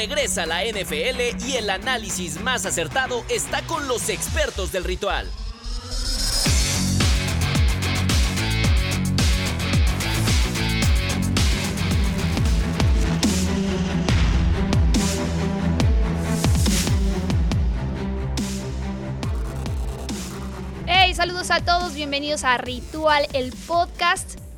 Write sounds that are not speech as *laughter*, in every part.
regresa a la NFL y el análisis más acertado está con los expertos del ritual. Hey, saludos a todos, bienvenidos a Ritual, el podcast.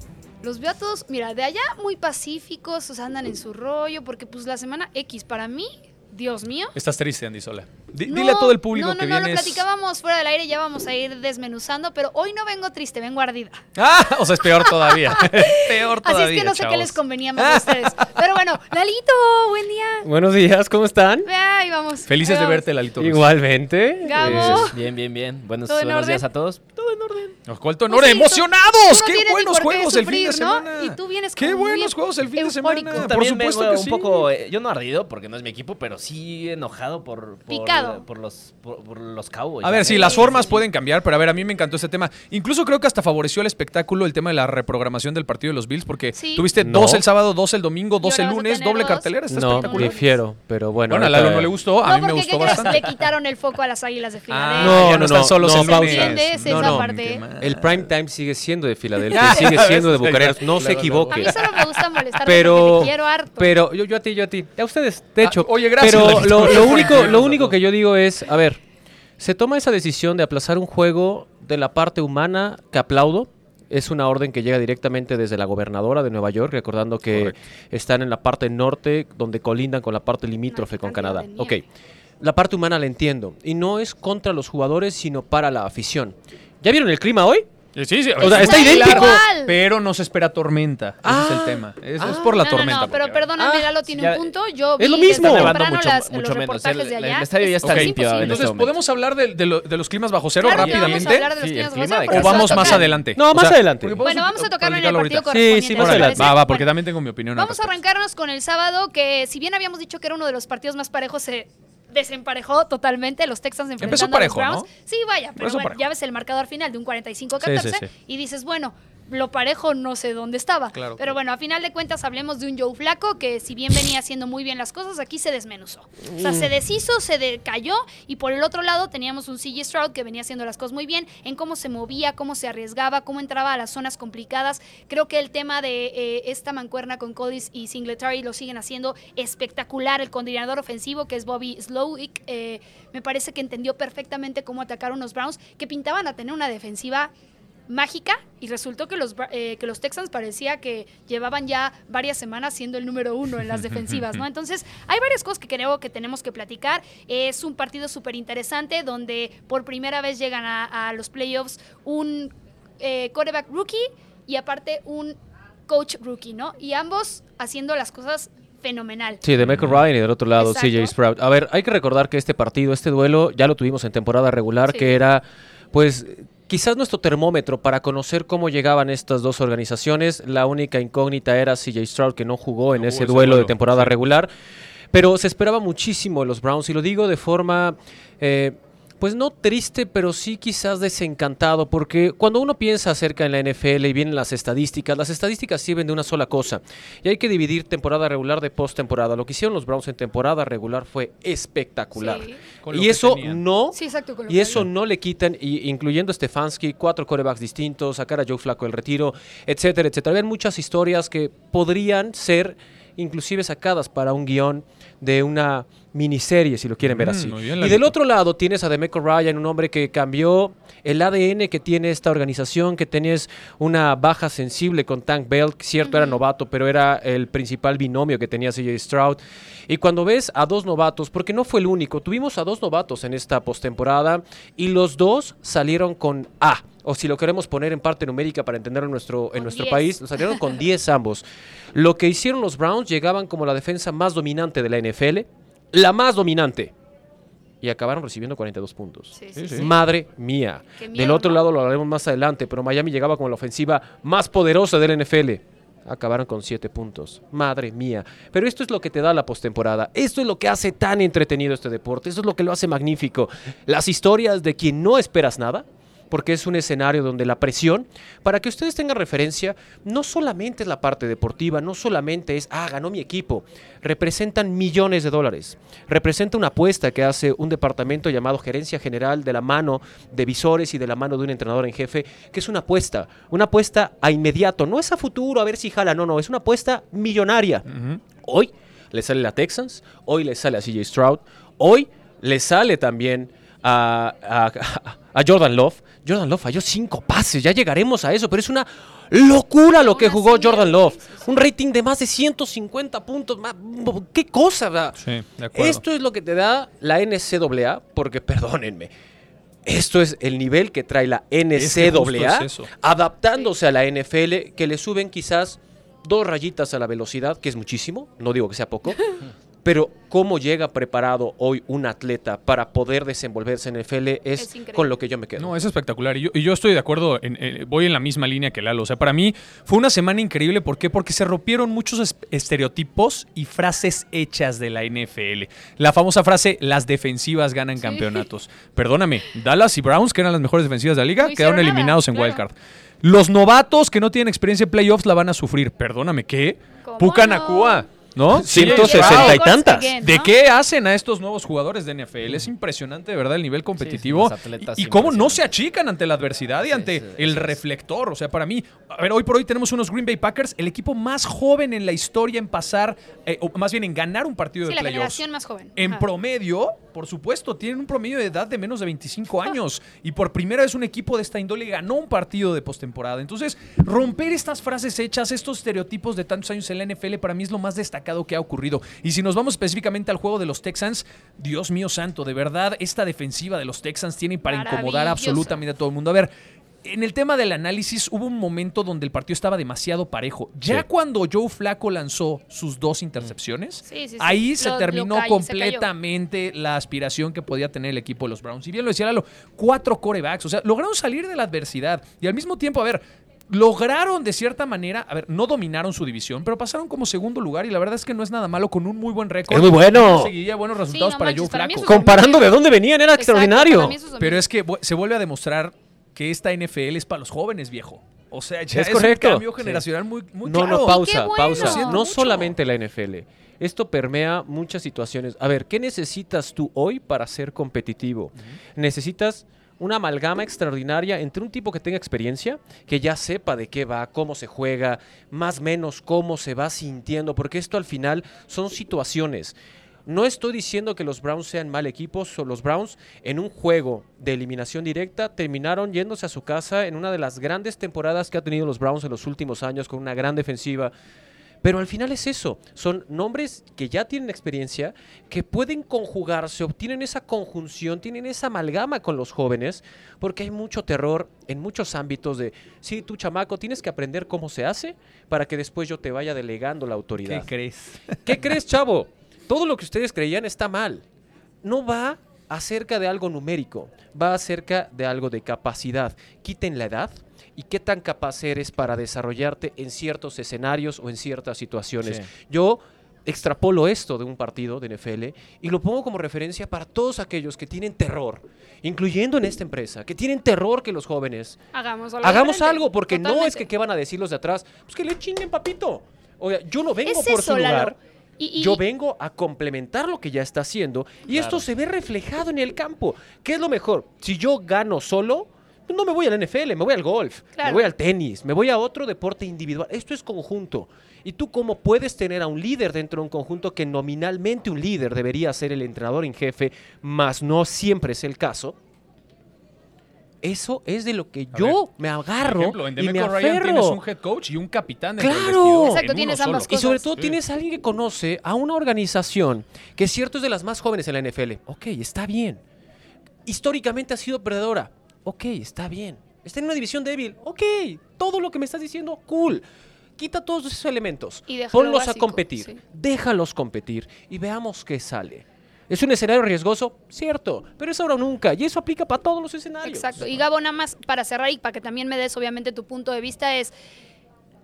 Los veo a todos, mira, de allá muy pacíficos, o sea, andan en su rollo, porque pues la semana X para mí, Dios mío. Estás triste, Andy Sola. Di- No, dile a todo el público no, no, que no, vienes. lo platicábamos fuera del aire, ya vamos a ir desmenuzando, pero hoy no vengo triste, vengo ardida. Ah, o sea, es peor todavía. *laughs* peor Así todavía. es que no sé qué les convenía más a ustedes. Pero bueno, *laughs* Lalito, buen día. Buenos días, ¿cómo están? Ahí vamos. Felices ahí de verte, Lalito. Igualmente. Gabo. Eh, Bien, bien, bien. Buenos, ¿Todo en buenos días a todos. Todo en orden. Nos cuento Pues honor. sí, tú- ¡Emocionados! no ¡Qué buenos juegos el fin de ¿no? semana! Y tú vienes ¡Qué buenos juegos el fin de semana! Por supuesto que un sí. poco, eh, yo no ardido porque no es mi equipo, pero sí enojado por, por, Picado. por los, por, por los Cowboys. A ver, sí, las formas pueden cambiar, pero a ver, a mí me encantó este tema. Incluso creo que hasta favoreció el espectáculo el tema de la reprogramación del partido de los Bills, porque Sí. tuviste No. dos el sábado, dos el domingo, dos el lunes, doble dos. cartelera. Está No, espectacular. difiero, pero bueno. Bueno, a Lalo no le gustó, a No, mí me gustó bastante. le quitaron el foco a las águilas de Ah, Filadelfia. No, ya no, no están no, el prime time sigue siendo de Filadelfia, *laughs* sigue siendo de Bucaneros. No se A Claro, mí equivoque. solo me gusta molestar Pero, te quiero harto. pero yo, yo a ti, yo a ti. A ustedes, de Ah, hecho. oye, gracias, Pero lo, único, lo a único que yo digo es, a ver, se toma esa decisión de aplazar un juego de la parte humana que aplaudo. Es una orden que llega directamente desde la gobernadora de Nueva York, recordando que Correcto. están en la parte norte, donde colindan con la parte limítrofe con Canadá. Ok, la parte humana la entiendo. Y no es contra los jugadores, sino para la afición. ¿Ya vieron el clima hoy? Sí, sí, O sea, está idéntico. igual. Pero no se espera tormenta. Ese Ah. es el tema. Es, es Ah. por la no, tormenta. no, no, pero perdóname, Ah, Lalo tiene ya- un punto. Yo es lo vi mismo. Está temprano mucho- las- mucho los menos. reportajes El- de el allá. estadio ya Es está casi limpio en. Entonces, este momento. ¿podemos hablar de, de lo- de los climas bajo cero Claro rápidamente? Vamos a hablar de los Sí, climas el clima bajo de cero, ¿O vamos más adelante? No, más adelante. Bueno, vamos a tocarlo en el partido ahorita. correspondiente. Sí, sí, ¿les más adelante. va, va, porque también tengo mi opinión. Vamos a arrancarnos con el sábado, que si bien habíamos dicho que era uno de los partidos más parejos, se desemparejó totalmente los Texans enfrentando Empezó parejo, a los Browns. ¿no? Sí, vaya, pero bueno, parejo. ya ves el marcador final de un 45-14 Sí, sí, sí. y dices, bueno, lo parejo no sé dónde estaba. Claro, pero bueno, a final de cuentas hablemos de un Joe Flaco que si bien venía haciendo muy bien las cosas, aquí se desmenuzó. O sea, Mm. se deshizo, se decayó y por el otro lado teníamos un CJ Stroud que venía haciendo las cosas muy bien en cómo se movía, cómo se arriesgaba, cómo entraba a las zonas complicadas. Creo que el tema de eh, esta mancuerna con Collis y Singletary lo siguen haciendo espectacular. El coordinador ofensivo que es Bobby Slowick eh, me parece que entendió perfectamente cómo atacar a unos Browns que pintaban a tener una defensiva mágica y resultó que los, eh, que los Texans parecía que llevaban ya varias semanas siendo el número uno en las *laughs* defensivas, ¿no? Entonces, hay varias cosas que creo que tenemos que platicar. Es un partido súper interesante donde por primera vez llegan a, a los playoffs un eh, quarterback rookie y aparte un coach rookie, ¿no? Y ambos haciendo las cosas fenomenal. Sí, de Michael Ryan y del otro lado Exacto. CJ Sprout. A ver, hay que recordar que este partido, este duelo, ya lo tuvimos en temporada regular, Sí. que era, pues, quizás nuestro termómetro para conocer cómo llegaban estas dos organizaciones. La única incógnita era CJ Stroud, que no jugó en No ese duelo de temporada sí. regular. Pero se esperaba muchísimo de los Browns, y lo digo de forma... eh, pues no triste, pero sí quizás desencantado, porque cuando uno piensa acerca en la NFL y vienen las estadísticas, las estadísticas sirven de una sola cosa, y hay que dividir temporada regular de postemporada. Lo que hicieron los Browns en temporada regular fue espectacular. Sí. Y eso tenían. no Sí, exacto. y eso había. no le quitan, y- incluyendo Stefanski, cuatro corebacks distintos, sacar a Joe Flaco del retiro, etcétera, etcétera. Habían muchas historias que podrían ser inclusive sacadas para un guion de una miniserie, si lo quieren ver Mm, así. bien, y del otro lado tienes a Demeco Ryan, un hombre que cambió el ADN que tiene esta organización, que tenías una baja sensible con Tank Bell, cierto era novato, pero era el principal binomio que tenía CJ Stroud. Y cuando ves a dos novatos, porque no fue el único, tuvimos a dos novatos en esta postemporada y los dos salieron con A. O si lo queremos poner en parte numérica para entenderlo en nuestro, en nuestro 10. país, salieron con 10 *laughs* ambos. Lo que hicieron los Browns llegaban como la defensa más dominante de la NFL, la más dominante. Y acabaron recibiendo 42 puntos. Sí, sí, sí. Madre mía. Del otro ¿no? lado lo hablaremos más adelante, pero Miami llegaba como la ofensiva más poderosa del NFL. Acabaron con 7 puntos. Madre mía. Pero esto es lo que te da la postemporada. Esto es lo que hace tan entretenido este deporte. Esto es lo que lo hace magnífico. Las historias de quien no esperas nada porque es un escenario donde la presión, para que ustedes tengan referencia, no solamente es la parte deportiva, no solamente es, ah, ganó mi equipo, representan millones de dólares, representa una apuesta que hace un departamento llamado Gerencia General de la mano de visores y de la mano de un entrenador en jefe, que es una apuesta, una apuesta a inmediato, no es a futuro, a ver si jala, no, no, es una apuesta millonaria. Hoy le sale a Texans, hoy le sale a CJ Stroud, hoy le sale también a, a- a Jordan Love. Jordan Love falló cinco pases, ya llegaremos a eso, pero es una locura lo que jugó Jordan Love. sí, sí. Un rating de más de 150 puntos. ¿Qué cosa? Sí, de acuerdo. Esto es lo que te da la NCAA, porque *laughs* perdónenme. Esto es el nivel que trae la NCAA, es adaptándose a la NFL, que le suben quizás dos rayitas a la velocidad, que es muchísimo, no digo que sea poco, *laughs* pero cómo llega preparado hoy un atleta para poder desenvolverse en NFL es, con lo que yo me quedo. No, es espectacular. Y yo, y yo estoy de acuerdo, en- eh, voy en la misma línea que Lalo. O sea, para mí fue una semana increíble. ¿Por qué? Porque se rompieron muchos es- estereotipos y frases hechas de la NFL. La famosa frase, las defensivas ganan Sí. campeonatos. Perdóname, Dallas y Browns, que eran las mejores defensivas de la liga, No quedaron nada, eliminados en claro. Wildcard. Los novatos que no tienen experiencia en playoffs la van a sufrir. Perdóname, ¿qué? ¿Cómo Puka no? ¿No? Sesenta Stroud. y tantas. Again, ¿De qué hacen a estos nuevos jugadores de NFL? Es impresionante, de verdad, el nivel competitivo. y, y cómo no se achican ante la adversidad y Sí, ante sí, el sí, sí. reflector. O sea, para mí, a ver, hoy por hoy tenemos unos Green Bay Packers, el equipo más joven en la historia en pasar, eh, o más bien en ganar un partido Sí, de la playoffs. generación más joven. En promedio, por supuesto, tienen un promedio de edad de menos de 25 *laughs* años. Y por primera vez un equipo de esta índole ganó un partido de postemporada. Entonces, romper estas frases hechas, estos estereotipos de tantos años en la NFL, para mí es lo más destacado que ha ocurrido. Y si nos vamos específicamente al juego de los Texans, Dios mío santo, de verdad, esta defensiva de los Texans tiene para incomodar absolutamente a todo el mundo. A ver. En el tema del análisis hubo un momento donde el partido estaba demasiado parejo. Ya Sí. cuando Joe Flaco lanzó sus dos intercepciones, Sí, sí, sí. ahí se Lo- terminó cayó, se cayó. completamente la aspiración que podía tener el equipo de los Browns. Y bien lo decía Lalo, cuatro corebacks, o sea, lograron salir de la adversidad y al mismo tiempo, a ver, lograron de cierta manera, a ver, no dominaron su división, pero pasaron como segundo lugar y la verdad es que no es nada malo con un muy buen récord. Es muy bueno. Seguiría buenos resultados no para manches, Joe para Flaco. Comparando de dónde venían, era Exacto, extraordinario. Pero es que se vuelve a demostrar que esta NFL es para los jóvenes, viejo. O sea, ya Es es, correcto. un cambio Sí. generacional muy, muy No, claro. no, pausa, bueno. pausa. No solamente la NFL. Esto permea muchas situaciones. A ver, ¿qué necesitas tú hoy para ser competitivo? Necesitas una amalgama extraordinaria entre un tipo que tenga experiencia, que ya sepa de qué va, cómo se juega, más o menos cómo se va sintiendo, porque esto al final son situaciones. No estoy diciendo que los Browns sean mal equipos, o los Browns en un juego de eliminación directa terminaron yéndose a su casa en una de las grandes temporadas que ha tenido los Browns en los últimos años con una gran defensiva. Pero al final es eso, son nombres que ya tienen experiencia, que pueden conjugarse, obtienen esa conjunción, tienen esa amalgama con los jóvenes, porque hay mucho terror en muchos ámbitos de, sí, tú chamaco, tienes que aprender cómo se hace para que después yo te vaya delegando la ¿Qué autoridad. crees? ¿Qué crees, chavo? Todo lo que ustedes creían está mal. No va acerca de algo numérico, va acerca de algo de capacidad. Quiten la edad y qué tan capaz eres para desarrollarte en ciertos escenarios o en ciertas situaciones. Sí. Yo extrapolo esto de un partido de NFL y lo pongo como referencia para todos aquellos que tienen terror, incluyendo en esta empresa, que tienen terror que los jóvenes Hagamos algo. Hagamos diferente. algo, porque no es que qué van a decir los de atrás, pues que le chinguen, papito. Oiga, yo no vengo Es por eso, su Lalo. Lugar. Y- y- Yo vengo a complementar lo que ya está haciendo y esto se ve reflejado en el campo. ¿Qué es lo mejor? Si yo gano solo, pues no me voy al NFL, me voy al golf, me voy al tenis, me voy a otro deporte individual. Esto es conjunto. ¿Y tú cómo puedes tener a un líder dentro de un conjunto que nominalmente un líder debería ser el entrenador en jefe, mas no siempre es el caso? Eso es de lo que A yo me agarro Por ejemplo, en y me Ryan aferro. tienes un head coach y un capitán ¡Claro! Exacto, tienes ambas. Y sobre todo Sí. tienes a alguien que conoce a una organización que es cierto es de las más jóvenes en la NFL. Ok, está bien. Históricamente ha sido perdedora. Ok, está bien. Está en una división débil. Ok, todo lo que me estás diciendo, cool. Quita todos esos elementos. Y Ponlos a competir. sí. Déjalos competir y veamos qué sale. ¿Es un escenario riesgoso? Cierto, pero es ahora o nunca. Y eso aplica para todos los escenarios. Exacto. Y Gabo, nada más para cerrar y para que también me des obviamente tu punto de vista es,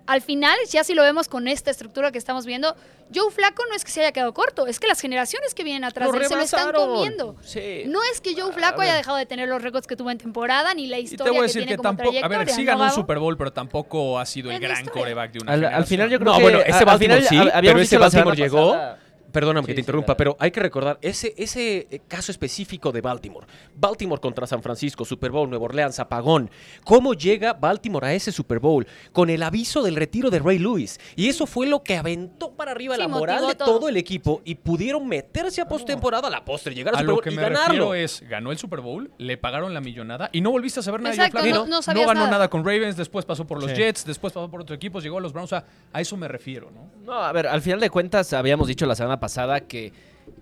al final, ya si lo vemos con esta estructura que estamos viendo, Joe Flaco no es que se haya quedado corto, es que las generaciones que vienen atrás Lo de él se lo están comiendo. Sí. No es que Joe Flaco haya dejado de tener los récords que tuvo en temporada, ni la Y te historia voy a que decir tiene que como tampoco. A ver, sí ¿no, ganó un? Super Bowl, pero tampoco ha sido el gran historia. coreback de una Al, al final yo creo No, que... bueno, ese Baltimore final sí, pero ese Baltimore llegó. pasada- Perdóname que te sí, interrumpa, pero hay que recordar ese, ese eh, caso específico de Baltimore. Baltimore contra San Francisco, Super Bowl, Nueva Orleans, apagón. ¿Cómo llega Baltimore a ese Super Bowl? Con el aviso del retiro de Ray Lewis. Y eso fue lo que aventó para arriba Sí, la moral de todo. todo el equipo y pudieron meterse a postemporada a la postre, llegar al A Super lo Bowl que y me ganarlo. refiero es, ganó el Super Bowl, le pagaron la millonada y no volviste a saber nada de Exacto, Flacco. no- no sabías ganó nada. nada. con Ravens, después pasó por los Sí. Jets, después pasó por otros equipos, llegó a los Browns. O sea, a eso me refiero, ¿no? No, a ver, al final de cuentas habíamos dicho la semana pasada que,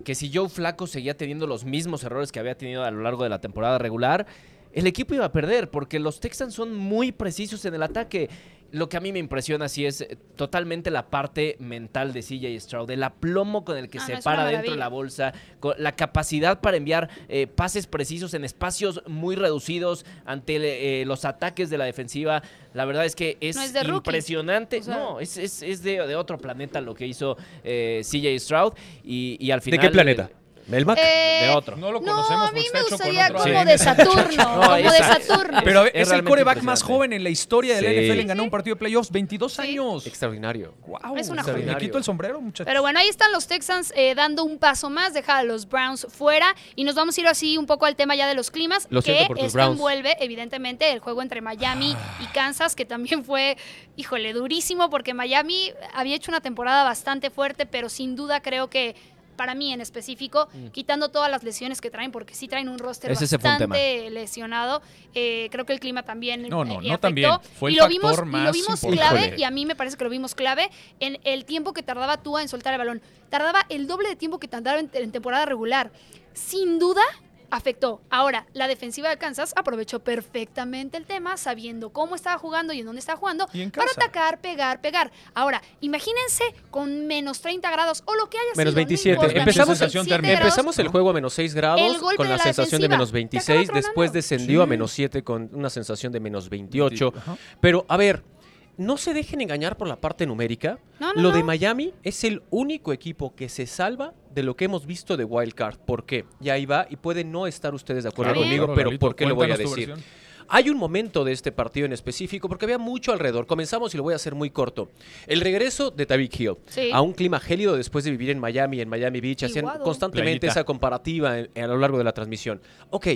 que si Joe Flaco seguía teniendo los mismos errores que había tenido a lo largo de la temporada regular, el equipo iba a perder porque los Texans son muy precisos en el ataque. Lo que a mí me impresiona sí es eh, totalmente la parte mental de CJ Stroud, el aplomo con el que Ah, se para dentro de la bolsa, con la capacidad para enviar eh, pases precisos en espacios muy reducidos ante eh, los ataques de la defensiva. La verdad es que es, No es de rookie. impresionante. O sea- no, es, es- es de, de otro planeta lo que hizo eh, CJ Stroud y, y al ¿De final... qué planeta? ¿Melmac? Eh, De otro. No lo No, conocemos a mí me gustaría como ADN. de *laughs* Saturno, No, como de Saturno. Pero Es- es, es el coreback más joven en la historia del Sí. NFL en ganar un partido de playoffs, 22 Sí. años. Extraordinario. Wow, Es una me joya. quito el sombrero, muchachos. Pero bueno, ahí están los Texans eh, dando un paso más, deja a los Browns fuera y nos vamos a ir así un poco al tema ya de los climas, Lo que por tus esto Browns. envuelve evidentemente el juego entre Miami y Kansas, que también fue, híjole, durísimo porque Miami había hecho una temporada bastante fuerte, pero sin duda creo que para mí en específico, quitando todas las lesiones que traen, porque sí traen un roster Mm. Ese bastante lesionado, eh, creo que el clima también No, no, eh, no también. Fue y el lo factor vimos, y lo vimos clave, Híjole. y a mí me parece que lo vimos clave en el tiempo que tardaba Tua en soltar el balón. Tardaba el doble de tiempo que tardaba en, en temporada regular. Sin duda, afectó. Ahora, la defensiva de Kansas aprovechó perfectamente el tema, sabiendo cómo estaba jugando y en dónde estaba jugando, para atacar, pegar, pegar. Ahora, imagínense con menos 30 grados o lo que haya Menos sido. no 27. importa, Empezamos, menos sensación 27 térmica. grados. Empezamos el juego a menos 6 grados con la la sensación de menos Te 26, acaba después descendió a menos 7 con una sensación de menos 28. Ajá. Pero a ver, no se dejen engañar por la parte numérica. No, no, lo de. Miami es el único equipo que se salva de lo que hemos visto de Wild Card. ¿Por qué? Y ahí va, y pueden no estar ustedes de acuerdo Claro, conmigo, claro, pero Lalito, ¿por qué lo voy a decir? Hay un momento de este partido en específico porque había mucho alrededor. Comenzamos y lo voy a hacer muy corto. El regreso de Tyreek Hill Sí. a un clima gélido después de vivir en Miami, en Miami Beach, hacían constantemente Playita. esa comparativa en- a lo largo de la transmisión. Ok,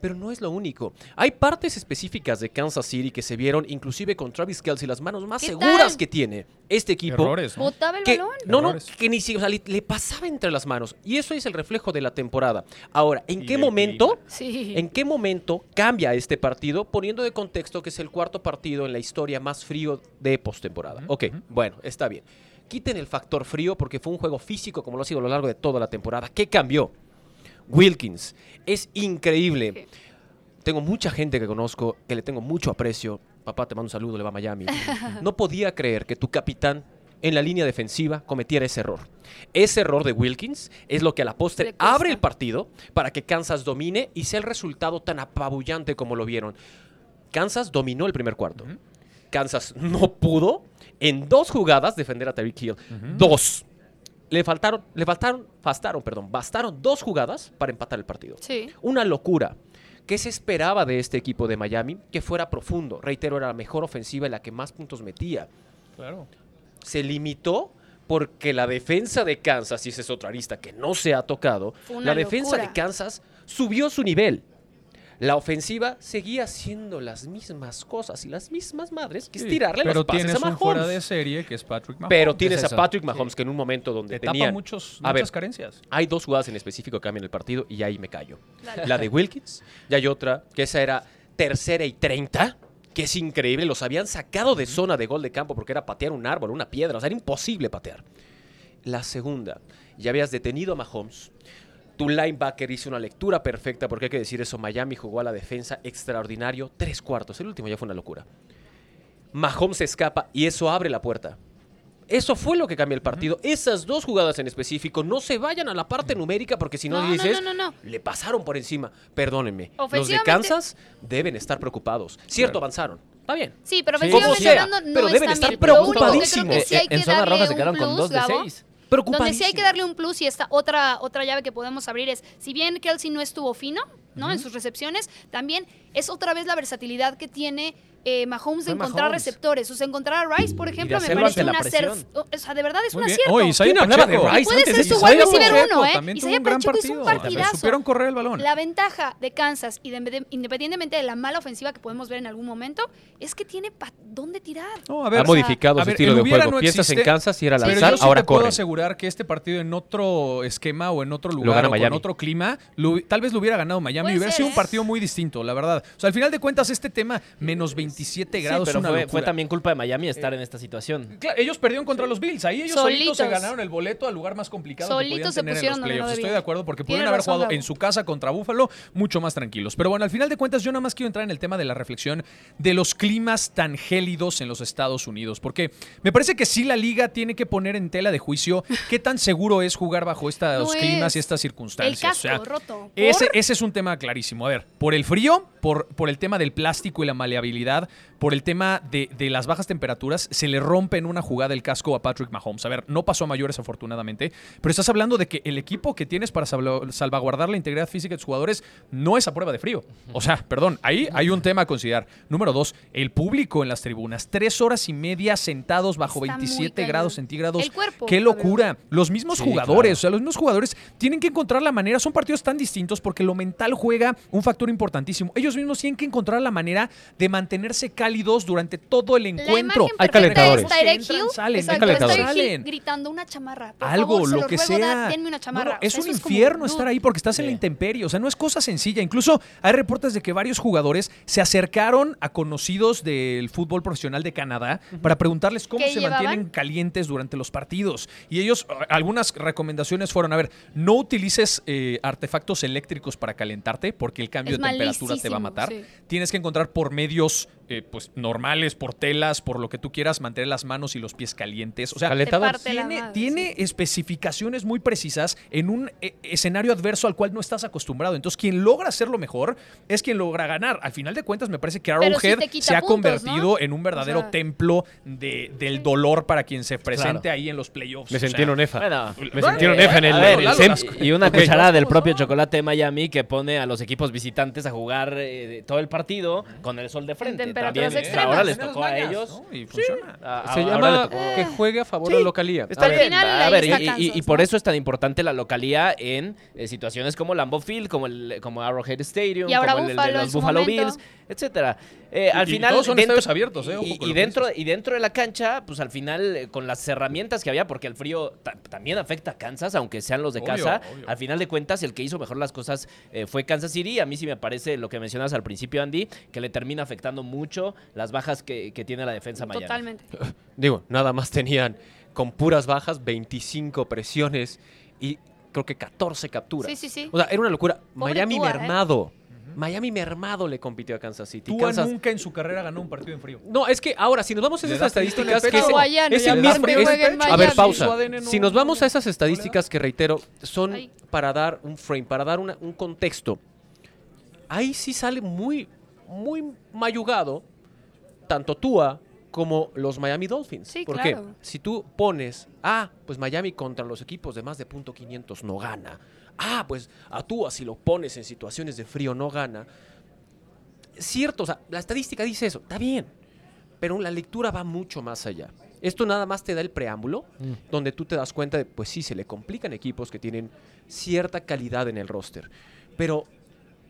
pero no es lo único. Hay partes específicas de Kansas City que se vieron, inclusive con Travis Kelsey, las manos más ¿Qué seguras tal? que tiene este equipo. Errores, ¿no? Botaba el Que, balón. no, no, que ni siquiera, o sea, le, le pasaba entre las manos. Y eso es el reflejo de la temporada. Ahora, ¿en Y qué momento? Sí. ¿En qué momento cambia este partido? Poniendo de contexto que es el cuarto partido en la historia más frío de postemporada. Ok, bueno, está bien. Quiten el factor frío porque fue un juego físico como lo ha sido a lo largo de toda la temporada. ¿Qué cambió? Wilkins. Es increíble. Tengo mucha gente que conozco, que le tengo mucho aprecio. Papá, te mando un saludo, le va a Miami. *laughs* No podía creer que tu capitán en la línea defensiva cometiera ese error. Ese error de Wilkins es lo que a la postre abre el partido para que Kansas domine y sea el resultado tan apabullante como lo vieron. Kansas dominó el primer cuarto. Kansas no pudo en dos jugadas defender a Tyreek Hill. Dos. Le faltaron, le faltaron, bastaron, perdón, bastaron dos jugadas para empatar el partido. Sí. Una locura. ¿Qué se esperaba de este equipo de Miami? Que fuera profundo. Reitero, era la mejor ofensiva y la que más puntos metía. Claro. Se limitó porque la defensa de Kansas, y esa es otra arista que no se ha tocado, una la defensa locura. de Kansas subió su nivel. La ofensiva seguía haciendo las mismas cosas y las mismas madres que es Sí, tirarle los pases tienes a un Mahomes. fuera de serie que es Patrick Mahomes. Pero tienes Es a. Patrick Mahomes que en un momento donde Te tenía muchos, muchas ver. carencias. hay dos jugadas en específico que cambian el partido y ahí me callo. Dale. La de Wilkins y hay otra que esa era tercera y 30, que es increíble. Los habían sacado de zona de gol de campo porque era patear un árbol, una piedra. O sea, era imposible patear. La segunda, ya habías detenido a Mahomes. Tu linebacker hizo una lectura perfecta porque hay que decir eso. Miami jugó a la defensa extraordinario. Tres cuartos. El último ya fue una locura. Mahomes se escapa y eso abre la puerta. Eso fue lo que cambió el partido. Esas dos jugadas en específico, no se vayan a la parte numérica porque si no, No, no, dices, no, no, no. le pasaron por encima. Perdónenme. Los de Kansas deben estar preocupados. Cierto, Claro. avanzaron. Está bien. Sí, pero Sí. Como sea, hablando no pero deben estar preocupadísimos. que sí hay Eh, que en zona roja se quedaron con dos de Gabo, seis. Donde sí hay que darle un plus y esta otra, otra llave que podemos abrir es, si bien Kelsey no estuvo fino, ¿no? En sus recepciones, también es otra vez la versatilidad que tiene eh, Mahomes de encontrar Mahomes. receptores. O sea, encontrar a Rice, por ejemplo, me parece un presión. O sea, de verdad es Muy un bien. acierto. Oh, Isaiah ¿Quién hablaba de. Rice Y puede antes ser su wide receiver uno, ¿eh? Isaiah Pacheco es un partidazo. Supieron correr el balón. La ventaja de Kansas, y de- de- independientemente de la mala ofensiva que podemos ver en algún momento, es que tiene pa- dónde tirar. No, a Ha ver, modificado a su ver, estilo de juego. no Piensas en existe, Kansas y era Pero lanzar, yo sí ahora te puedo asegurar que este partido en otro esquema o en otro lugar gana o Miami. otro clima, tal vez lo hubiera ganado Miami hubiera sido un ¿eh? partido muy distinto, la verdad. O sea, al final de cuentas este tema menos 27 grados Sí, pero una fue, también culpa de Miami estar en esta situación. Claro, ellos perdieron contra los Bills. Ahí ellos solitos, se ganaron el boleto al lugar más complicado que Solitos podían se tener en pusieron los donde no playoffs. Estoy de acuerdo porque pudieron haber jugado Gabo. en su casa contra Búfalo mucho más tranquilos. Pero bueno, al final de cuentas yo nada más quiero entrar en el tema de la reflexión de los climas tan gélidos en los Estados Unidos. Porque me parece que sí la liga tiene que poner en tela de juicio *laughs* qué tan seguro es jugar bajo estos No climas es. y estas circunstancias. El casco O sea, roto. ese, ese es un tema clarísimo. A ver, por el frío, por, por el tema del plástico y la maleabilidad, have. Por el tema de, de las bajas temperaturas, se le rompe en una jugada el casco a Patrick Mahomes. A ver, no pasó a mayores afortunadamente, pero estás hablando de que el equipo que tienes para salva- salvaguardar la integridad física de tus jugadores no es a prueba de frío. O sea, perdón, ahí hay un tema a considerar. Número dos, el público en las tribunas. Tres horas y media sentados bajo Está muy 27 cañón. grados centígrados. El cuerpo, Qué locura. Los mismos Sí, jugadores, claro. o sea, los mismos jugadores tienen que encontrar la manera. Son partidos tan distintos porque lo mental juega un factor importantísimo. Ellos mismos tienen que encontrar la manera de mantenerse cálidos durante todo el La encuentro. imagen Hay calentadores. es Tyreek Entran, Hill. salen, Exacto, hay calentadores. Hill gritando una chamarra. Por algo, favor, se lo que ruego, sea. da- denme una No, chamarra. no, O es sea, un como, infierno estar ahí porque estás en la intemperie. O sea, no es cosa sencilla. Incluso hay reportes de que varios jugadores se acercaron a conocidos del fútbol profesional de Canadá para preguntarles cómo ¿Qué se llevaban? mantienen calientes durante los partidos. Y ellos, algunas recomendaciones fueron, a ver, no utilices eh, artefactos eléctricos para calentarte porque el cambio Es de temperatura te va a matar. sí. Tienes que encontrar por medios eh, pues normales, por telas, por lo que tú quieras, mantener las manos y los pies calientes. O sea, tiene, madre, tiene especificaciones muy precisas en un eh, escenario adverso al cual no estás acostumbrado. Entonces, quien logra hacerlo mejor es quien logra ganar. Al final de cuentas, me parece que Arrowhead se ha puntos, convertido ¿no? en un verdadero O sea- templo de- del dolor para quien se presente Claro. ahí en los playoffs. Me O sea, sentí en un EFA. Bueno, Me sentí en un EFA en el, ver, el. Y una Ok. cucharada del ¿Cómo propio chocolate de Miami que pone a los equipos visitantes a jugar eh, todo el partido con el sol de frente. También, extremas. Ahora les tocó a ellos. ¿no? Y funciona. A- Se llama tocó- que juegue a favor Sí, de la localía. Está A ver, bien. final, a ahí ver, está y- y, Kansas, y por ¿no? eso es tan importante la localía en eh, situaciones como Lambeau Field, como el como Arrowhead Stadium, Y ahora como el, el Buffalo de los Buffalo momento. Bills, etcétera. Eh, al y final todos son dentro- estadios abiertos, ¿eh? Ojo y, dentro y dentro de la cancha, pues al final eh, con las herramientas que había, porque el frío ta- también afecta a Kansas, aunque sean los de Obvio, casa. obvio. Al final de cuentas, el que hizo mejor las cosas eh, fue Kansas City. A mí sí me parece lo que mencionas al principio, Andy, que le termina afectando mucho las bajas que, que tiene la defensa Miami. Totalmente. *laughs* Digo, nada más tenían con puras bajas 25 presiones y creo que 14 capturas. Sí, sí, sí. O sea, era una locura. Pobre Miami Tua, ¿eh? mermado. Miami mermado le compitió a Kansas City. Tua Kansas- nunca en su carrera ganó un partido en frío. No, es que ahora, si nos vamos a esas estadísticas, que es, el mismo. es- a ver, pausa. No- si nos vamos a esas ¿No le estadísticas que reitero, son Ay. para dar un frame, para dar una- un contexto. Ahí sí sale muy, muy mayugado tanto Tua como los Miami Dolphins. Sí, Porque claro. si tú pones, ah, pues Miami contra los equipos de más de punto .500 no gana. Ah, pues a Tua si lo pones en situaciones de frío no gana. Cierto, o sea, la estadística dice eso, está bien, pero la lectura va mucho más allá. Esto nada más te da el preámbulo, donde tú te das cuenta de, pues sí, se le complican equipos que tienen cierta calidad en el roster. Pero,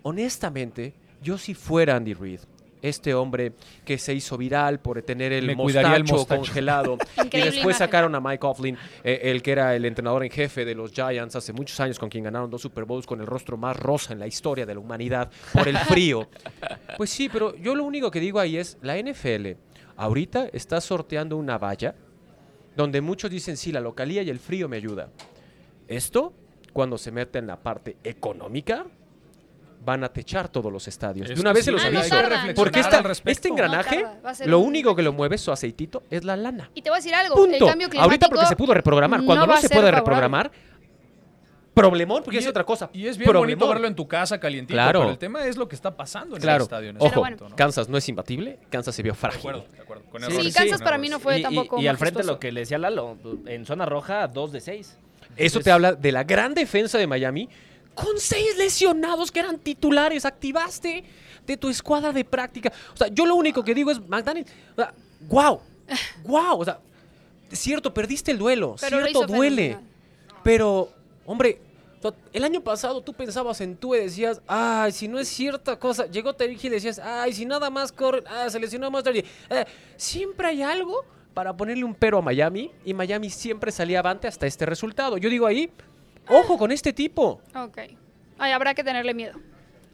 honestamente, yo si fuera Andy Reid, este hombre que se hizo viral por tener el mostacho, congelado, *laughs* y después sacaron a Mike Coughlin, eh, el que era el entrenador en jefe de los Giants hace muchos años, con quien ganaron dos Super Bowls con el rostro más rosa en la historia de la humanidad por el frío. *laughs* Pues sí, pero yo lo único que digo ahí es, la NFL ahorita está sorteando una valla donde muchos dicen, sí, la localía y el frío me ayuda. Esto, cuando se mete en la parte económica, van a techar todos los estadios. Es de una vez sí, se los aviso. Porque esta- este engranaje, No lo único que lo mueve su aceitito es la lana. Y te voy a decir algo. Punto. El cambio climático Ahorita porque se pudo reprogramar. Cuando no se puede favorable. reprogramar, problemón, porque Y es es- otra cosa. Y es bien problemón. bonito verlo en tu casa calientito, Claro. pero el tema es lo que está pasando en Claro. el estadio. En ese Ojo, momento, ¿no? Kansas no es imbatible. Kansas se vio De frágil. acuerdo, de acuerdo. Con Sí, errores, Sí, sí, Kansas para mí no fue Y- tampoco y, al frente majestuoso. lo que le decía Lalo, en zona roja, 2 de 6. Eso te habla de la gran defensa de Miami con seis lesionados que eran titulares. Activaste de tu escuadra de práctica. O sea, yo lo único que digo es, McDaniel, o sea, wow, wow. *laughs* O sea, cierto, perdiste el duelo. Pero cierto, duele. Pero, hombre, el año pasado tú pensabas en tú y decías, ay, si no es cierta cosa. Llegó Hill y decías, ay, si nada más corre, ah, se lesionó más tarde. Eh, siempre hay algo para ponerle un pero a Miami y Miami siempre salía avante hasta este resultado. Yo digo ahí, ojo con este tipo. Ok. Ay, habrá que tenerle miedo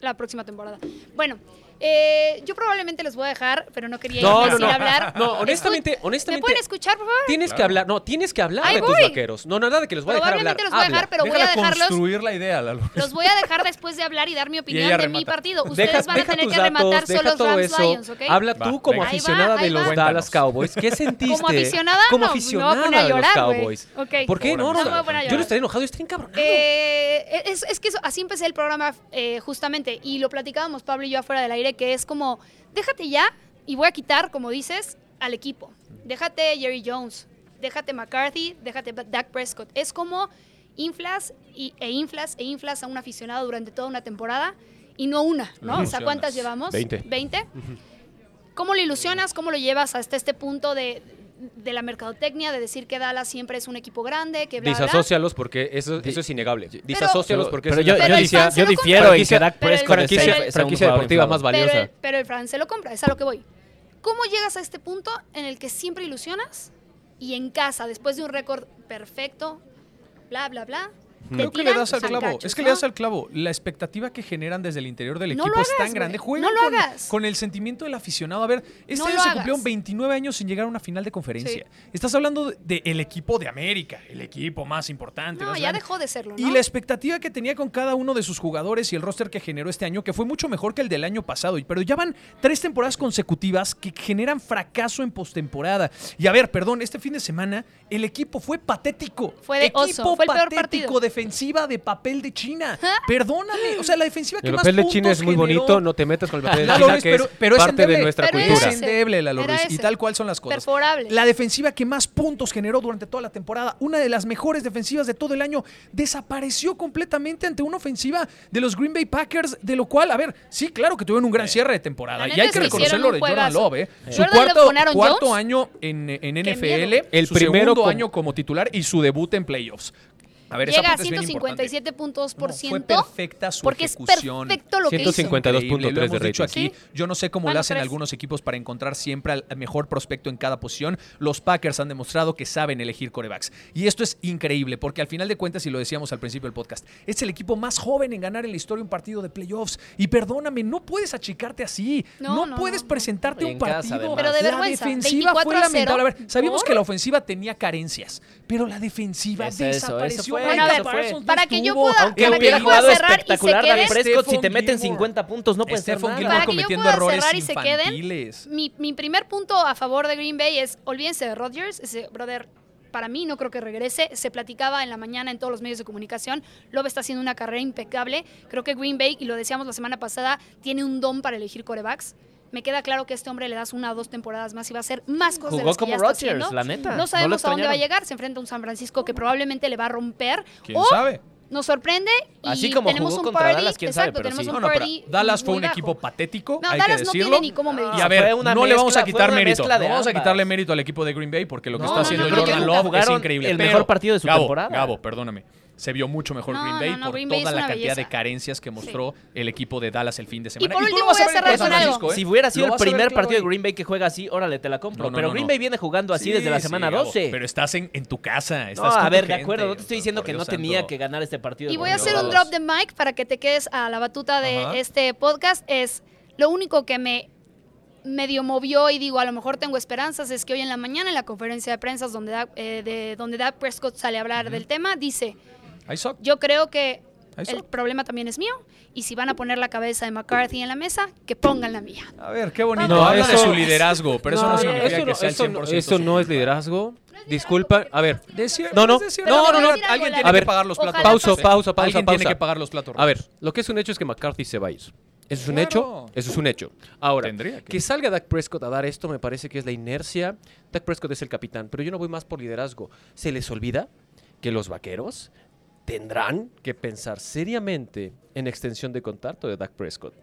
la próxima temporada. Bueno, eh, yo probablemente les voy a dejar, pero no quería No, irme no, no. hablar. No, honestamente, Escu- honestamente. ¿Me pueden escuchar, por favor? Tienes que hablar, no, tienes que hablar Ahí de tus vaqueros. No, no, nada de que los voy a dejar hablar. Probablemente los voy a Habla. dejar, pero voy a dejarlos. construir la idea, Lalo. Los voy a dejar después de hablar y dar mi opinión de mi partido. Ustedes Deja, van a deja tener tus que rematar solo los Rams eso. Lions, ¿ok? Habla Va, tú como venga. aficionada va, de los. Dallas Cowboys. ¿Qué *laughs* sentiste? Como aficionada, Como de los. Cowboys. ¿Por qué? No, no, Yo no estaría enojado, yo estaría encabronado. Eh, es, que así empecé el programa eh, justamente y lo platicábamos Pablo y yo afuera del aire que es como déjate ya y voy a quitar como dices al equipo déjate Jerry Jones déjate McCarthy déjate Dak Prescott es como inflas y, e inflas e inflas a un aficionado durante toda una temporada y no una ¿no? o sea cuántas llevamos 20. 20 ¿Cómo lo ilusionas? ¿Cómo lo llevas hasta este punto de, de la mercadotecnia, de decir que Dallas siempre es un equipo grande, que bla? Disasócialos porque eso, eso es innegable. Disasócialos porque pero es yo, una Pero yo el decía- yo lo compra. difiero en que Franquicia- Dak pero el- Prescott franquicia- pero un franquicia jugador deportiva más valiosa. Pero el, pero el Fran se lo compra, es a lo que voy. ¿Cómo llegas a este punto en el que siempre ilusionas y en casa, después de un récord perfecto, bla, bla, bla? Creo que le das al clavo. es que ¿no? le das al clavo. La expectativa que generan desde el interior del No equipo es tan grande. güey. Juegan No lo con, el sentimiento del aficionado. A ver, este año se cumplieron 29 años sin llegar a una final de conferencia. Estás hablando del equipo de América, el equipo más importante. No, más ya grande. dejó de serlo, Y la expectativa que tenía con cada uno de sus jugadores y el roster que generó este año, que fue mucho mejor que el del año pasado. Pero ya van tres temporadas consecutivas que generan fracaso en postemporada. Y a ver, perdón, este fin de semana el equipo fue patético. Fue de equipo oso, fue el peor patético, partido. Defensiva de papel de China. Perdóname, o sea, la defensiva que El más papel de puntos China es muy generó- bonito, no te metas con el papel de *laughs* Lalo China, que pero- es pero es parte de nuestra Pero Es cultura. ese. endeble, Lalo Ruiz, y tal cual son las cosas. Perforable. La defensiva que más puntos generó durante toda la temporada, una de las mejores defensivas de todo el año, desapareció completamente ante una ofensiva de los Green Bay Packers, de lo cual, a ver, sí, claro que tuvieron un gran cierre de temporada. Y hay es que reconocerlo de Jordan. Love, ¿eh? Su cuarto, año en, en NFL. El su primero segundo año como titular y su debut en playoffs. A ver, Llega a parte es bien importante. 157 puntos por No, fue ciento. perfecta su porque es ejecución. perfecto lo que hizo. 150. 52.3 Increíble, lo hemos de dicho aquí. Yo no sé cómo Bueno, lo hacen algunos equipos para encontrar siempre al mejor prospecto en cada posición. Los Packers han demostrado que saben elegir corebacks. Y esto es increíble, porque al final de cuentas, y lo decíamos al principio del podcast, es el equipo más joven en ganar en la historia un partido de playoffs. Y perdóname, no puedes achicarte así. No, No, no, puedes no. presentarte un partido. Pero de la vergüenza, defensiva 24 fue a lamentable. A ver, 0. sabíamos ¿Por? que la ofensiva tenía carencias, pero la defensiva Es eso, eso desapareció. Fue, Bueno, a ver, no para que yo pueda- Aunque para que yo pueda jugado cerrar y se espectacular quede- Dak Prescott, si te meten Gilmore. 50 puntos no puede ser Stephon nada. Para que yo pueda cerrar y se queden, mi, mi primer punto a favor de Green Bay es, olvídense de Rodgers, ese brother, para mí no creo que regrese, se platicaba en la mañana en todos los medios de comunicación, Love está haciendo una carrera impecable, creo que Green Bay, y lo decíamos la semana pasada, tiene un don para elegir corebacks. Me queda claro que a este hombre le das una o dos temporadas más y va a hacer más cosas de Jugó que como está haciendo. la neta. No No sabemos a dónde va a llegar, se enfrenta a un San Francisco que probablemente le va a romper ¿Quién o sabe? nos sorprende y Así como tenemos jugó un contra party, Dallas, quién sabe, pero tenemos sí. un No, no, party Dallas fue un bajo. equipo patético, No, hay Dallas que no decirlo. tiene ni cómo medirse. y a ver, no le vamos a quitar mérito. No de vamos a quitarle mérito al equipo de Green Bay porque lo que No, está no, haciendo no, que Jordan Love es jugaron increíble. el pero- mejor partido de su Gabo, temporada. Gabo, perdóname. Se vio mucho mejor No, Green Bay no, no, por Green Bay toda la cantidad de carencias que mostró el equipo de Dallas el fin de semana. por tú lo último vas a voy a ver cerrar con algo. ¿eh? Si hubiera sido el primer claro partido de. Green Bay que juega así, órale, te la compro. No, no, pero no, Green no. Bay viene jugando así Sí, desde la sí, semana 12. Pero estás en, en tu casa. no, Estás a ver, de acuerdo, no te estoy diciendo por que no tenía que ganar este partido. Y voy a hacer un drop de mic para que te quedes a la batuta de este podcast. Es lo único que me medio movió y digo, a lo mejor tengo esperanzas, es que hoy en la mañana en la conferencia de prensa donde Dak, eh, de, donde Dak Prescott sale a hablar del tema, dice. Yo creo que el problema también es mío. Y si van a poner la cabeza de McCarthy en la mesa, que pongan la mía. A ver, qué bonito. No, Habla de su liderazgo, pero eso no, significa eso que sea el eso 100% no- eso no es liderazgo. Disculpa, a ver, No, no. No, no, no. Alguien tiene que pagar los platos pausa, pausa, pausa, Alguien pausa. tiene que pagar los platos. A ver, lo que es un hecho es que McCarthy se va a ir. Eso es un Claro. hecho. Eso es un hecho. Ahora, que salga Dak Prescott a dar esto me parece que es la inercia. Dak Prescott es el capitán, pero yo no voy más por liderazgo. Se les olvida que los vaqueros tendrán que pensar seriamente en extensión de contrato de Dak Prescott.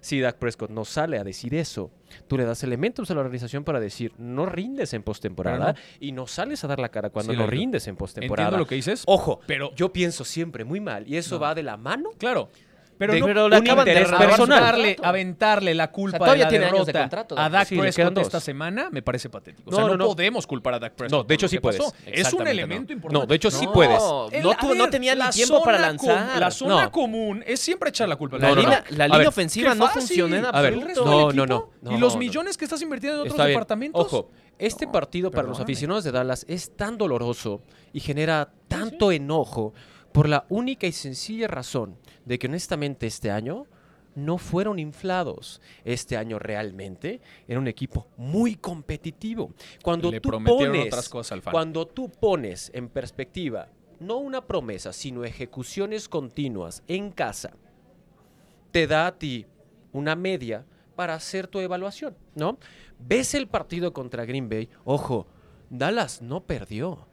Si Dak Prescott no sale a decir eso, tú le das elementos a la organización para decir no rindes en postemporada y no sales a dar la cara cuando Sí, no rindes en postemporada. Entiendo lo que dices. Ojo, pero yo pienso siempre muy mal y eso No. va de la mano Claro. Pero, de- no, pero un interés personal. aventarle, aventarle la culpa O sea, todavía de la tiene años de derrota contrato, a Dak. Sí, Prescott esta semana me parece patético. O No, sea, no, no, no. podemos culpar a Dak Prescott. No, de hecho sí puedes. Es un elemento no. importante. No, de hecho sí No, puedes. El- no, a tuvo- no ver, tenía ni tiempo para lanzar. la zona No. común es siempre echar la culpa. al La, No, no, línea, no. la A línea ver, ofensiva no fácil. funcionó en A ver, absoluto. no, no, no, Y los no. millones que estás invirtiendo en otros departamentos. Ojo, este No, partido para los aficionados de Dallas es tan doloroso y genera tanto enojo por la única y sencilla razón de que honestamente este año no fueron inflados. Este año realmente era un equipo muy competitivo. Cuando Le tú pones, otras cosas al fan. cuando tú pones en perspectiva no una promesa, sino ejecuciones continuas en casa, te da a ti una media para hacer tu evaluación, ¿no? Ves el partido contra Green Bay, ojo, Dallas no perdió.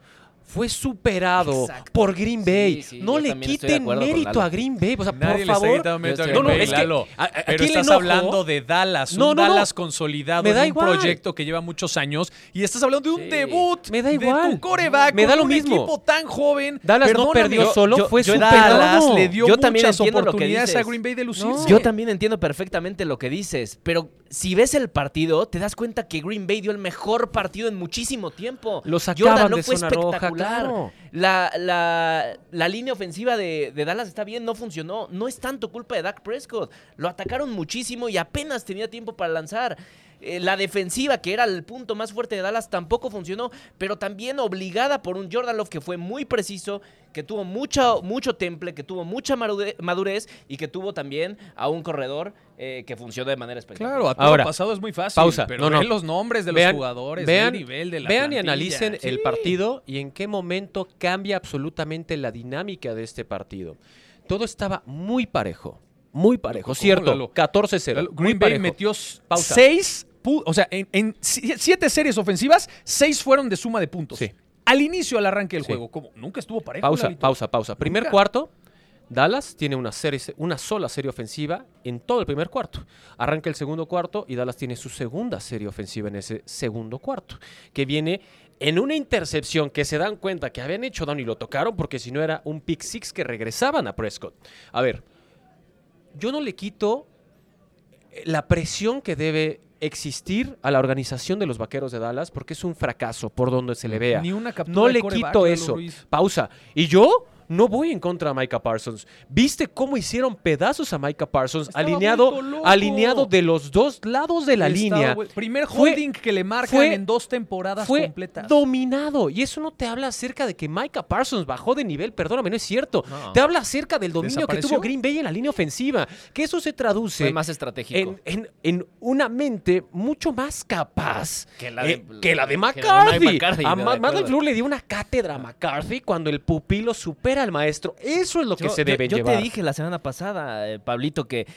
Fue superado Exacto. por Green Bay. sí, no le de quiten mérito a Green Bay. O sea, Nadie por le está favor. quitando mérito a Yo Green estoy- No, no, Bay, es que Lalo. a- a- aquí pero estás enojo- hablando de Dallas, No, un no, no. Dallas consolidado Me da en un igual. proyecto que lleva muchos años y estás hablando de un Sí. debut Me da de igual. tu coreback Me da lo un mismo. equipo tan joven. Dallas no Perdóname, perdió yo- solo, yo- fue yo- superado. Dallas le dio Yo también muchas entiendo lo que oportunidades a. Green Bay de lucirse. No. Yo también entiendo perfectamente lo que dices, pero si ves el partido, te das cuenta que Green Bay dio el mejor partido en muchísimo tiempo. Lo Jordan no de fue zona roja, espectacular. claro. La, la- la línea ofensiva de, de Dallas está bien, no funcionó. No es tanto culpa de Dak Prescott. Lo atacaron muchísimo y apenas tenía tiempo para lanzar. Eh, la defensiva, que era el punto más fuerte de Dallas, tampoco funcionó, pero también obligada por un Jordan Love que fue muy preciso, que tuvo mucho, mucho temple, que tuvo mucha madurez y que tuvo también a un corredor eh, que funcionó de manera espectacular. Claro, a todo Ahora, pasado es muy fácil. pausa. Pero No, los nombres de Vean- los jugadores, vean, ve el nivel de la vean y analicen el partido y en qué momento cambia absolutamente la dinámica de este partido. Todo estaba muy parejo, muy parejo, ¿Cómo, cierto, Lalo? 14-0. Lalo, muy Green Bay parejo. metió s- Pausa. seis, pu- o sea, en, en si- siete series ofensivas, seis fueron de suma de puntos. Sí. Al inicio, al arranque del Sí. juego, como nunca estuvo parejo. Pausa, pausa, pausa. Primer cuarto, Dallas tiene una, serie, una sola serie ofensiva en todo el primer cuarto. Arranca el segundo cuarto y Dallas tiene su segunda serie ofensiva en ese segundo cuarto, que viene en una intercepción que se dan cuenta que habían hecho down y lo tocaron porque si no era un pick six que regresaban a Prescott. A ver, yo no le quito la presión que debe existir a la organización de los Vaqueros de Dallas porque es un fracaso por donde se le vea. Ni una captura No de le quito eso. Pausa. ¿Y yo? No voy en contra de Micah Parsons. ¿Viste cómo hicieron pedazos a Micah Parsons? Estaba alineado, alineado de los dos lados de la Estaba, línea. Primer Fue- holding que le marcan fue- en dos temporadas Fue completas. dominado. Y eso no te habla acerca de que Micah Parsons bajó de nivel. Perdóname, no es cierto. No. Te habla acerca del dominio que tuvo Green Bay en la línea ofensiva. Que eso se traduce Fue más estratégico. en, en- en una mente mucho más capaz Que la de- eh, que la de que la de McCarthy. Mike McCarthy, a de Ma- acuerdo. Matt LaFleur le dio una cátedra a McCarthy cuando el pupilo supera al maestro. Eso es lo que Yo- se yo- deben yo, llevar. te dije la semana pasada, eh, Pablito, que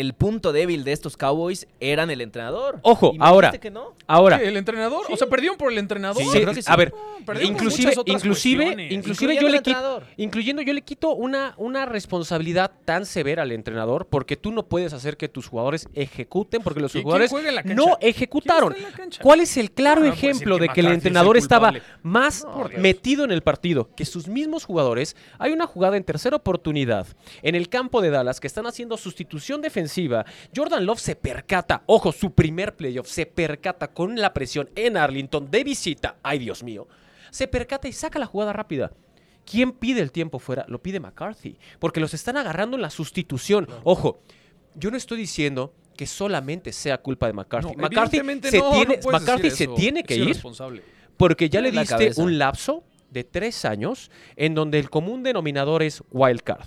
el punto débil de estos Cowboys eran el entrenador. Ojo, Y me ahora. dijiste que no. Ahora, ¿El entrenador? O sea, perdieron por el entrenador. Sí, Yo creo que sí. a ver, No, inclusive, inclusive, cuestiones. inclusive Incluyendo yo le quito, incluyendo yo le quito una, una responsabilidad tan severa al entrenador porque tú no puedes hacer que tus jugadores ejecuten porque los ¿Quién- jugadores no ejecutaron. ¿Cuál es el claro No, no puedes ejemplo de que que el entrenador estaba más No, metido en el partido que sus mismos jugadores? Hay una jugada en tercera oportunidad en el campo de Dallas que están haciendo sustitución defensiva. Jordan Love se percata, ojo, su primer playoff, se percata con la presión en Arlington de visita. Ay, Dios mío. Se percata y saca la jugada rápida. ¿Quién pide el tiempo fuera? Lo pide McCarthy, porque los están agarrando en la sustitución. Ojo, yo no estoy diciendo que solamente sea culpa de McCarthy. No, McCarthy, se, no, tiene, no McCarthy se tiene que ir porque ya le diste un lapso de tres años en donde el común denominador es wild card.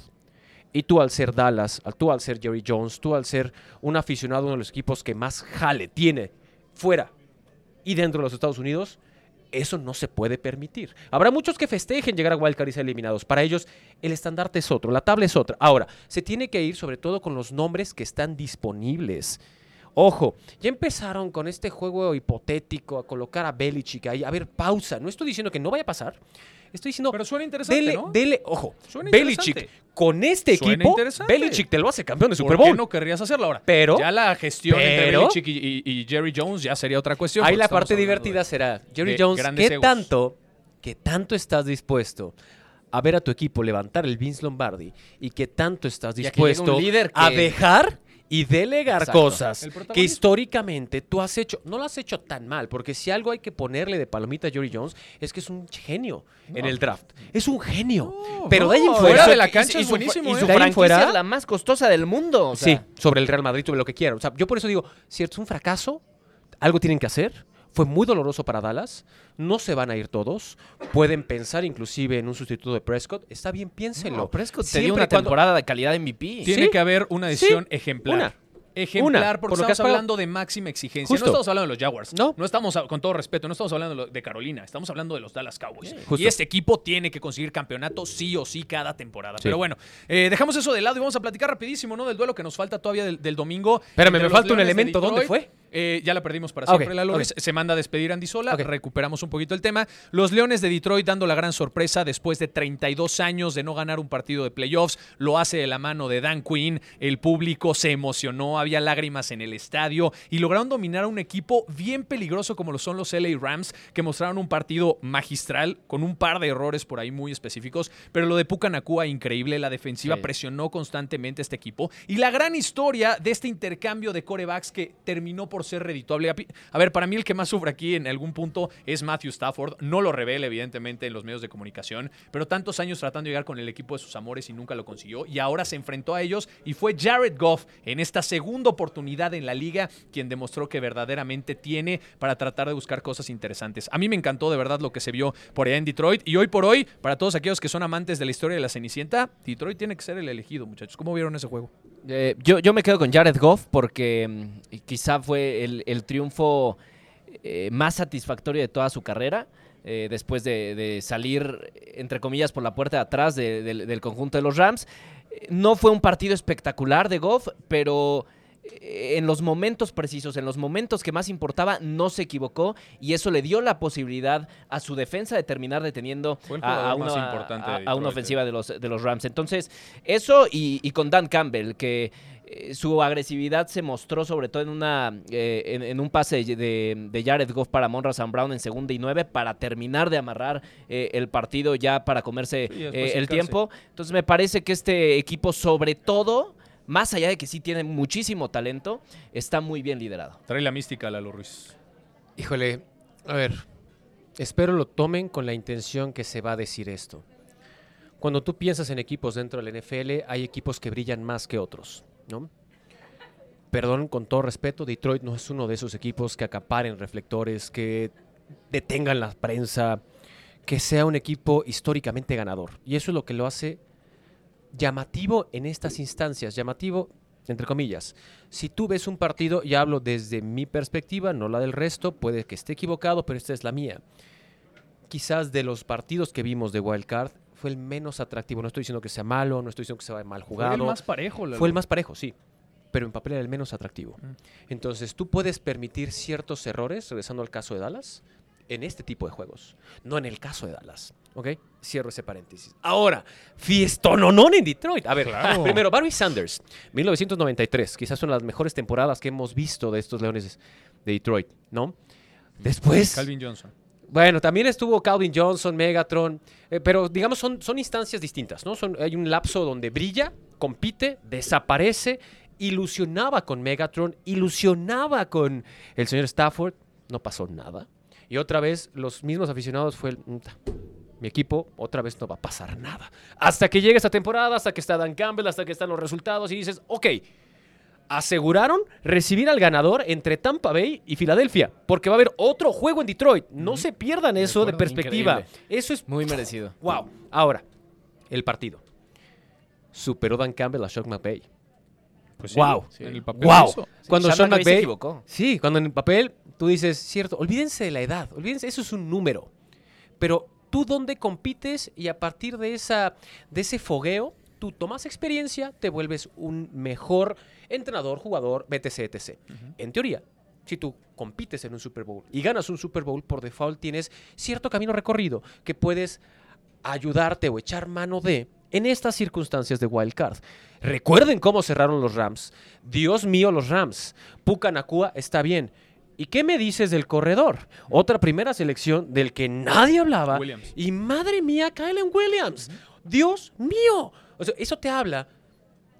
Y tú al ser Dallas, al- tú al ser Jerry Jones, tú al ser un aficionado a uno de los equipos que más jale tiene fuera y dentro de los Estados Unidos, eso no se puede permitir. Habrá muchos que festejen llegar a Wildcard y ser eliminados. Para ellos, el estandarte es otro, la tabla es otra. Ahora, se tiene que ir sobre todo con los nombres que están disponibles. Ojo, ya empezaron con este juego hipotético a colocar a Belichick ahí. A ver, pausa. No estoy diciendo que no vaya a pasar. Estoy diciendo, Pero suena interesante, dele, ¿no? dele, ojo, Suena Belichick interesante. con este Suena equipo, interesante. Belichick te lo hace campeón de Super ¿Por qué Bowl. no querrías hacerlo ahora? Pero- ya la gestión entre pero- Belichick y, y- y Jerry Jones ya sería otra cuestión. Ahí la parte divertida será, Jerry Jones, ¿qué egos. tanto, ¿qué tanto estás dispuesto a ver a tu equipo levantar el Vince Lombardi y qué tanto estás que dispuesto a que- dejar y delegar Exacto. cosas que históricamente tú has hecho, no lo has hecho tan mal, porque si algo hay que ponerle de palomita a Jerry Jones es que es un genio en el draft. Es un genio. pero de ahí en no, fuera, fuera de la Y- cancha y es su- buenísimo, Y ¿eh? su De ahí en franquicia fuera- es la más costosa del mundo. o sea, Sí, sobre el Real Madrid, sobre lo que quieran. O sea, yo por eso digo, si es un fracaso, algo tienen que hacer. Fue muy doloroso para Dallas. No se van a ir todos. Pueden pensar inclusive en un sustituto de Prescott. Está bien, piénsenlo. No, Prescott te Siempre dio una cuando- temporada de calidad MVP. Tiene Sí. que haber una decisión Sí. ejemplar. Una. Ejemplar, Una, porque por lo que estamos has hablando de máxima exigencia. Justo. No estamos hablando de los Jaguars. No. No estamos, con todo respeto, no estamos hablando de Carolina. Estamos hablando de los Dallas Cowboys. Justo. Y este equipo tiene que conseguir campeonato sí o sí cada temporada. Sí. Pero bueno, eh, dejamos eso de lado y vamos a platicar rapidísimo, ¿no? Del duelo que nos falta todavía del, del domingo. Espérame, me falta un elemento. ¿Dónde fue? Eh, ya la perdimos para siempre, la Loris. ok. Se manda a despedir Andy Sola. Recuperamos un poquito el tema. Los Leones de Detroit dando la gran sorpresa después de 32 años de no ganar un partido de playoffs. Lo hace de la mano de Dan Quinn. El público se emocionó, había lágrimas en el estadio y lograron dominar a un equipo bien peligroso como lo son los LA Rams, que mostraron un partido magistral con un par de errores por ahí muy específicos. Pero lo de Puka Nakua, increíble. La defensiva Sí. presionó constantemente este equipo. Y la gran historia de este intercambio de corebacks que terminó por ser redituable. A ver, para mí el que más sufre aquí en algún punto es Matthew Stafford. No lo revela, evidentemente, en los medios de comunicación, pero tantos años tratando de llegar con el equipo de sus amores y nunca lo consiguió. Y ahora se enfrentó a ellos y fue Jared Goff en esta segunda oportunidad en la liga quien demostró que verdaderamente tiene para tratar de buscar cosas interesantes. A mí me encantó de verdad lo que se vio por allá en Detroit. Y hoy por hoy, para todos aquellos que son amantes de la historia de la Cenicienta, Detroit tiene que ser el elegido, muchachos. ¿Cómo vieron ese juego? Eh, yo, yo me quedo con Jared Goff porque mm, quizá fue el, triunfo eh, más satisfactorio de toda su carrera. eh, después de, salir, entre comillas, por la puerta de atrás de- del- conjunto de los Rams. No fue un partido espectacular de Goff, pero en los momentos precisos, en los momentos que más importaba, no se equivocó y eso le dio la posibilidad a su defensa de terminar deteniendo a, una, a- a ofensiva de los, de los Rams. Entonces, eso y, y con Dan Campbell, que eh, su agresividad se mostró sobre todo en una eh, en, en un pase de, de Jared Goff para Monra Sam Brown en segunda y nueve para terminar de amarrar eh, el partido ya para comerse eh, el tiempo. Entonces me parece que este equipo sobre todo, más allá de que sí tiene muchísimo talento, está muy bien liderado. Trae la mística, Lalo Ruiz. Híjole, a ver, espero lo tomen con la intención que se va a decir esto. Cuando tú piensas en equipos dentro del NFL, hay equipos que brillan más que otros, ¿no? Perdón, con todo respeto, Detroit no es uno de esos equipos que acaparen reflectores, que detengan la prensa, que sea un equipo históricamente ganador. Y eso es lo que lo hace llamativo en estas instancias, llamativo entre comillas. Si tú ves un partido, y hablo desde mi perspectiva, no la del resto, puede que esté equivocado, pero esta es la mía. Quizás de los partidos que vimos de Wild Card fue el menos atractivo. No estoy diciendo que sea malo, no estoy diciendo que sea mal jugado. Fue el más parejo, Lalo. Fue el más parejo, sí. Pero en papel era el menos atractivo. Mm. Entonces, tú puedes permitir ciertos errores, regresando al caso de Dallas, en este tipo de juegos. No en el caso de Dallas. ¿Ok? Cierro ese paréntesis. Ahora, fiestononón en Detroit. A ver, Claro. primero, Barry Sanders, 1993. Quizás una de las mejores temporadas que hemos visto de estos Leones de Detroit, ¿no? Después. Calvin Johnson. Bueno, también estuvo Calvin Johnson, Megatron, eh, pero digamos son, son instancias distintas, ¿no? Son, hay un lapso donde brilla, compite, desaparece, ilusionaba con Megatron, ilusionaba con el señor Stafford, no pasó nada. Y otra vez los mismos aficionados fue el... "Uta, Mi equipo otra vez no va a pasar nada. Hasta que llegue esta temporada, hasta que está Dan Campbell, hasta que están los resultados y dices, ok, aseguraron recibir al ganador entre Tampa Bay y Filadelfia, porque va a haber otro juego en Detroit. No se pierdan eso de, perspectiva. Increíble. Eso es Muy merecido. wow. Ahora, el partido. superó Dan Campbell a Sean McVay. Pues Wow. En el papel Wow. Cuando Sean Sean McVay se McVay equivocó. Sí, cuando en el papel tú dices, cierto, olvídense de la edad, olvídense, eso es un número. Pero tú dónde compites y a partir de, esa, de ese fogueo, tú tomas experiencia, te vuelves un mejor entrenador, jugador, BTC, etc. En teoría, si tú compites en un Super Bowl y ganas un Super Bowl, por default tienes cierto camino recorrido que puedes ayudarte o echar mano de en estas circunstancias de wild card. Recuerden cómo cerraron los Rams. Dios mío, los Rams. Puka Nakua está bien. ¿Y qué me dices del corredor? Otra primera selección del que nadie hablaba. Williams. Y madre mía, Kylen Williams. Dios mío. O sea, eso te habla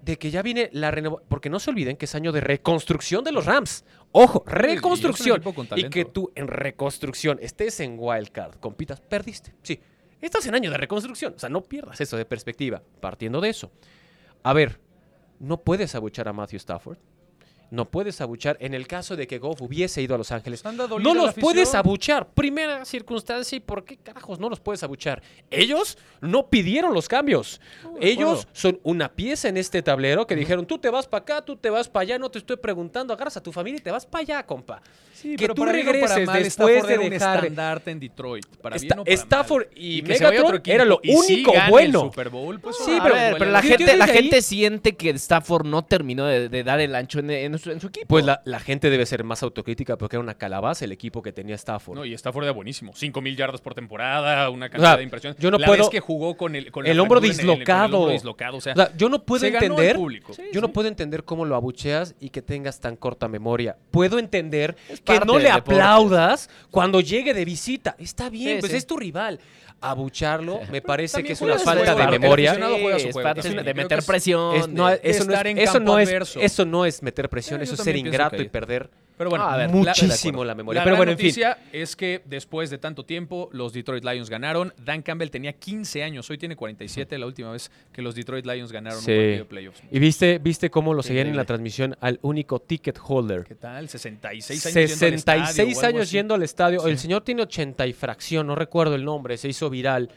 de que ya viene la renovación. Porque no se olviden que es año de reconstrucción de los Rams. Ojo, y reconstrucción. Y, talento. que tú en reconstrucción estés en wildcard, compitas, perdiste. Sí, estás en año de reconstrucción. O sea, no pierdas eso de perspectiva. Partiendo de eso. A ver, no puedes abuchar a Matthew Stafford. No puedes abuchar en el caso de que Goff hubiese ido a Los Ángeles. No los puedes abuchar. Primera circunstancia, ¿y por qué carajos no los puedes abuchar? Ellos no pidieron los cambios. Ellos son una pieza en este tablero que dijeron, tú te vas para acá, tú te vas para allá, no te estoy preguntando, agarras a tu familia y te vas para allá, compa. Sí, que pero tú para o para regreses mal, después Stafford de un dejar... estandarte en Detroit. Para Esta- bien o para Stafford mal. y que se vaya a otro Megatron equipo era lo y sí único el bueno. Super Bowl, pues, Sí, pero- ver, pero la Yo gente, la ahí- gente siente que Stafford no terminó de, de dar el ancho en, en su, en su equipo. Pues la, la gente debe ser más autocrítica porque era una calabaza el equipo que tenía Stafford. No, y Stafford era buenísimo. 5 mil yardas por temporada, una cantidad sea, de impresiones. yo no la puedo- vez que jugó con el, con el hombro en el- con el dislocado. hombro dislocado, o sea, O sea, yo no puedo el entender. Sí, yo no sí. puedo entender cómo lo abucheas y que tengas tan corta memoria. Puedo entender que no le aplaudas cuando llegue de visita. Está bien, Sí, pues sí. es tu rival. Abucharlo me parece que es una falta de memoria. es parte de meter presión. Eso, no es, estar en eso, campo no es, adverso. eso no es meter presión, eso es ser ingrato y perder Pero bueno, A ver, muchísimo la- la, memoria. La Pero gran bueno, en fin. noticia es que después de tanto tiempo, los Detroit Lions ganaron. Dan Campbell tenía 15 años, hoy tiene 47, la última vez que los Detroit Lions ganaron Sí. un partido de playoffs. Y viste, viste cómo lo seguían en la transmisión al único ticket holder. ¿Qué tal? 66 años. yendo al 66 estadio o algo años yendo al estadio. Sí. El señor tiene 80 y fracción, no recuerdo el nombre, se hizo viral.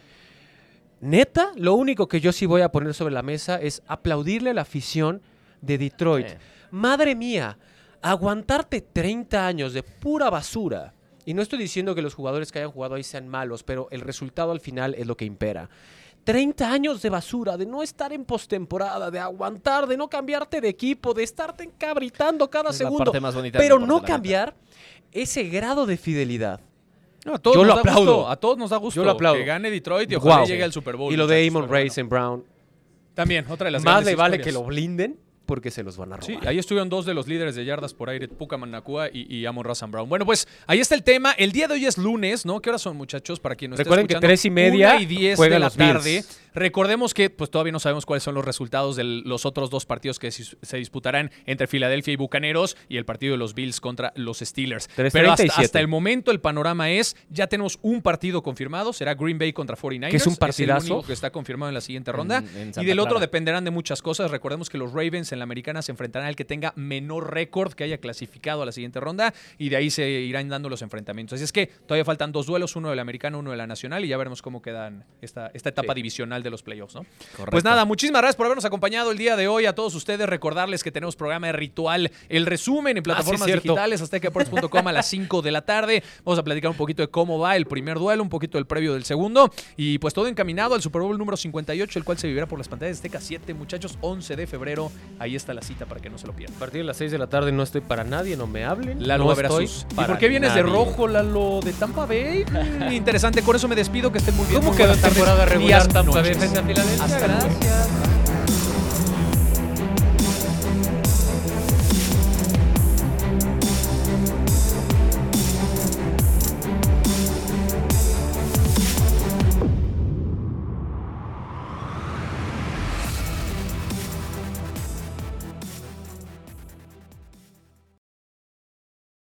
Neta, lo único que yo sí voy a poner sobre la mesa es aplaudirle a la afición de Detroit. Sí. Madre mía, aguantarte 30 años de pura basura. Y no estoy diciendo que los jugadores que hayan jugado ahí sean malos, pero el resultado al final es lo que impera. 30 años de basura, de no estar en postemporada, de aguantar, de no cambiarte de equipo, de estarte encabritando cada Es la segundo. parte más bonita del pero no cambiar ese grado de fidelidad. No, a todos Yo nos lo da aplaudo. gusto, a todos nos da gusto. Yo lo aplaudo. Que gane Detroit y ojalá llegue al Super Bowl. Y lo de Amon. Raisin Brown, También, otra de las más grandes le vale historias. que lo blinden porque se los van a robar. Sí, ahí estuvieron dos de los líderes de yardas por aire, Puka Nakua y, y Amon Razan Brown. Bueno, pues ahí está el tema. El día de hoy es lunes, ¿no? ¿Qué horas son, muchachos? Para quien nos esté Recuerden que escuchando, tres y media Una y diez juegan de la los Bills. Recordemos que pues todavía no sabemos cuáles son los resultados de los otros dos partidos que se disputarán entre Filadelfia y Bucaneros y el partido de los Bills contra los Steelers. Pero hasta, 3:37. hasta el momento el panorama es, ya tenemos un partido confirmado, será Green Bay contra 49ers. Que es un el partidazo. único que está confirmado en la siguiente ronda. En- en y del otro dependerán de muchas cosas. Recordemos que los Ravens en la americana se enfrentarán al que tenga menor récord que haya clasificado a la siguiente ronda y de ahí se irán dando los enfrentamientos. Así es que todavía faltan dos duelos, uno de la americana, uno de la nacional y ya veremos cómo quedan esta, esta etapa Sí. divisional de los playoffs, ¿no? Correcto. Pues nada, muchísimas gracias por habernos acompañado el día de hoy. A todos ustedes recordarles que tenemos programa de ritual, el resumen en plataformas cierto. digitales, aztecadeportes.com a las 5 de la tarde. Vamos a platicar un poquito de cómo va el primer duelo, un poquito del previo del segundo y pues todo encaminado al Super Bowl número 58, el cual se vivirá por las pantallas de Azteca 7, muchachos, 11 de febrero. Ahí está la cita para que no se lo pierdan. A partir de las 6 de la tarde no estoy para nadie, no me hablen. Lalo no estoy ¿Y por qué vienes de rojo, Lalo? ¿De Tampa Bay? Mm, *laughs* interesante, con eso me despido, que estén muy bien. ¿Cómo quedó temporada regular Tampa Bay Defensa Filadelfia. Gracias.